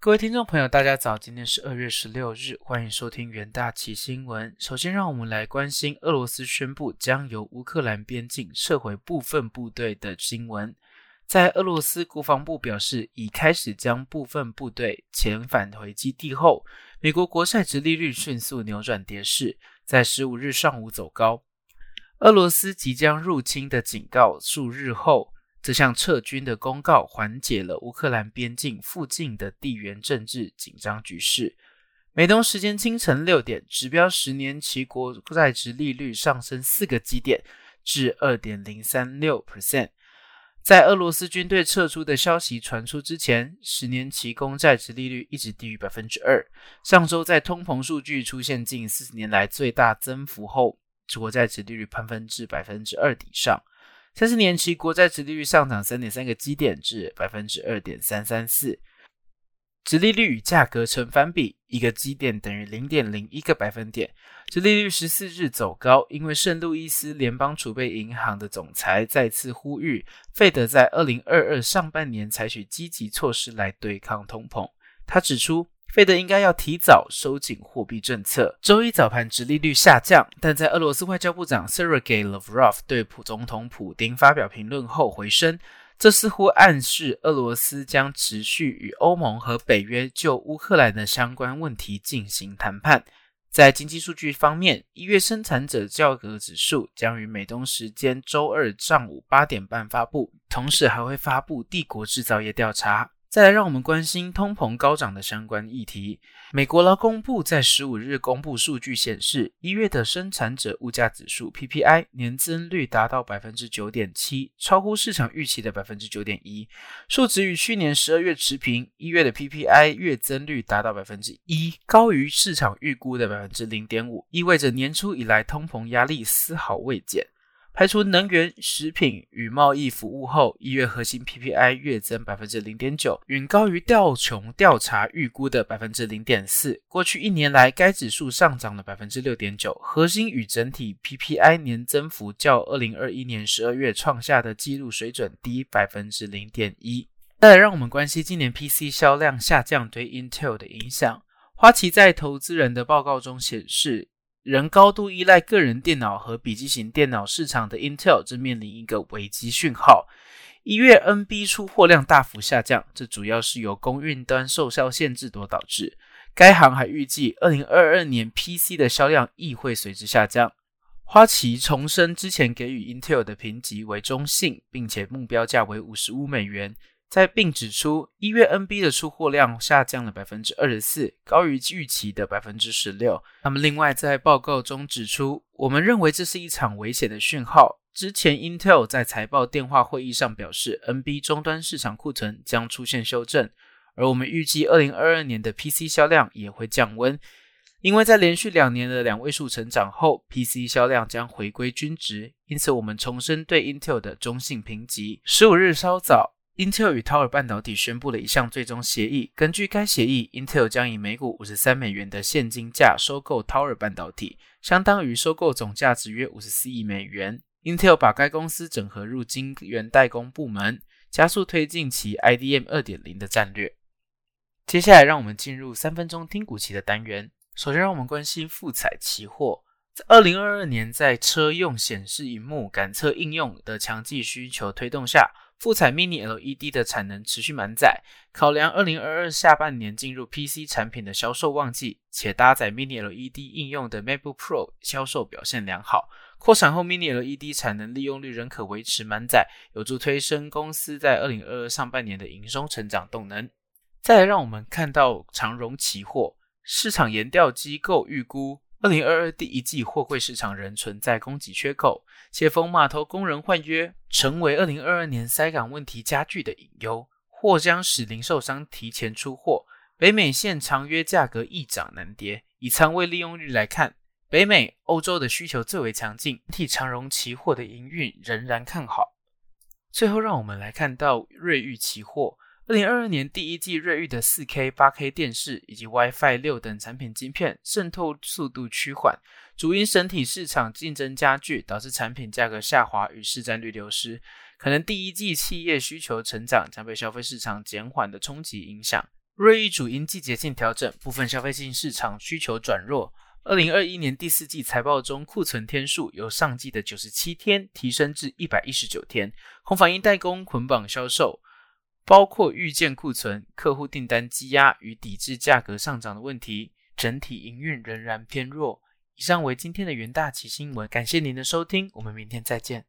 各位听众朋友，大家早！今天是二月十六日，欢迎收听元大旗新闻。首先，让我们来关心俄罗斯宣布将由乌克兰边境撤回部分部队的新闻。在俄罗斯国防部表示已开始将部分部队遣返回基地后，美国国债直利率迅速扭转跌势，在十五日上午走高。俄罗斯即将入侵的警告数日后。这项撤军的公告缓解了乌克兰边境附近的地缘政治紧张局势。美东时间清晨六点，指标十年期国债值利率上升四个基点至二点零三六 percent。在俄罗斯军队撤出的消息传出之前，十年期公债值利率一直低于百分之二。上周在通膨数据出现近四十年来最大增幅后，国债值利率攀升至百分之二以上。三十年期国债殖利率上涨三点三个基点至百分之二点三三四，殖利率与价格成反比，一个基点等于零点零一个百分点。殖利率十四日走高，因为圣路易斯联邦储备银行的总裁再次呼吁费德在二零二二上半年采取积极措施来对抗通膨。他指出。费德应该要提早收紧货币政策。周一早盘，殖利率下降，但在俄罗斯外交部长 Sergey Lavrov 对普总统普京发表评论后回升。这似乎暗示俄罗斯将持续与欧盟和北约就乌克兰的相关问题进行谈判。在经济数据方面，一月生产者价格指数将于美东时间周二上午八点半发布，同时还会发布帝国制造业调查。再来，让我们关心通膨高涨的相关议题。美国劳工部在十五日公布数据显示，一月的生产者物价指数 （PPI） 年增率达到百分之九点七，超乎市场预期的百分之九点一，数值与去年十二月持平。一月的 PPI 月增率达到百分之一，高于市场预估的百分之零点五，意味着年初以来通膨压力丝毫未减。排除能源、食品与贸易服务后，一月核心 PPI 月增百分之零点九，远高于调琼调查预估的百分之零点四。过去一年来，该指数上涨了百分之六点九，核心与整体 PPI 年增幅较二零二一年十二月创下的纪录水准低百分之零点一。再来，让我们关心今年 PC 销量下降对 Intel 的影响。花旗在投资人的报告中显示。仍高度依赖个人电脑和笔记型电脑市场的 Intel 正面临一个危机讯号。一月 NB 出货量大幅下降，这主要是由供应端售销限制所导致。该行还预计，二零二二年 PC 的销量亦会随之下降。花旗重申之前给予 Intel 的评级为中性，并且目标价为五十五美元。在并指出，一月 NB 的出货量下降了百分之二十四，高于预期的百分之十六。那么另外在报告中指出，我们认为这是一场危险的讯号。之前 Intel 在财报电话会议上表示，NB 终端市场库存将出现修正，而我们预计二零二二年的 PC 销量也会降温，因为在连续两年的两位数成长后，PC 销量将回归均值。因此，我们重申对 Intel 的中性评级。十五日稍早。英特尔与陶尔半导体宣布了一项最终协议。根据该协议英特尔将以每股五十三美元的现金价收购陶尔半导体，相当于收购总价值约五十四亿美元。英特尔把该公司整合入晶圆代工部门，加速推进其 IDM 二点零的战略。接下来，让我们进入三分钟听股期的单元。首先，让我们关心富彩期货。在二零二二年，在车用显示荧幕感测应用的强劲需求推动下。富彩 Mini LED 的产能持续满载，考量二零二二下半年进入 PC 产品的销售旺季，且搭载 Mini LED 应用的 MacBook Pro 销售表现良好，扩产后 Mini LED 产能利用率仍可维持满载，有助推升公司在二零二二上半年的营收成长动能。再来，让我们看到长荣期货市场研调机构预估。二零二二第一季货柜市场仍存在供给缺口，且逢码头工人换约，成为二零二二年塞港问题加剧的隐忧，或将使零售商提前出货。北美线长约价格易涨难跌，以仓位利用率来看，北美、欧洲的需求最为强劲，替长荣期货的营运仍然看好。最后，让我们来看到瑞昱期货。二零二二年第一季，瑞昱的四 K、八 K 电视以及 WiFi 六等产品晶片渗透速度趋缓，主因整体市场竞争加剧，导致产品价格下滑与市占率流失。可能第一季企业需求成长将被消费市场减缓的冲击影响。瑞昱主因季节性调整，部分消费性市场需求转弱。二零二一年第四季财报中，库存天数由上季的九十七天提升至一百一十九天，恐反映代工捆绑销售，包括预见库存、客户订单积压与抵制价格上涨的问题，整体营运仍然偏弱。以上为今天的元大旗新闻，感谢您的收听，我们明天再见。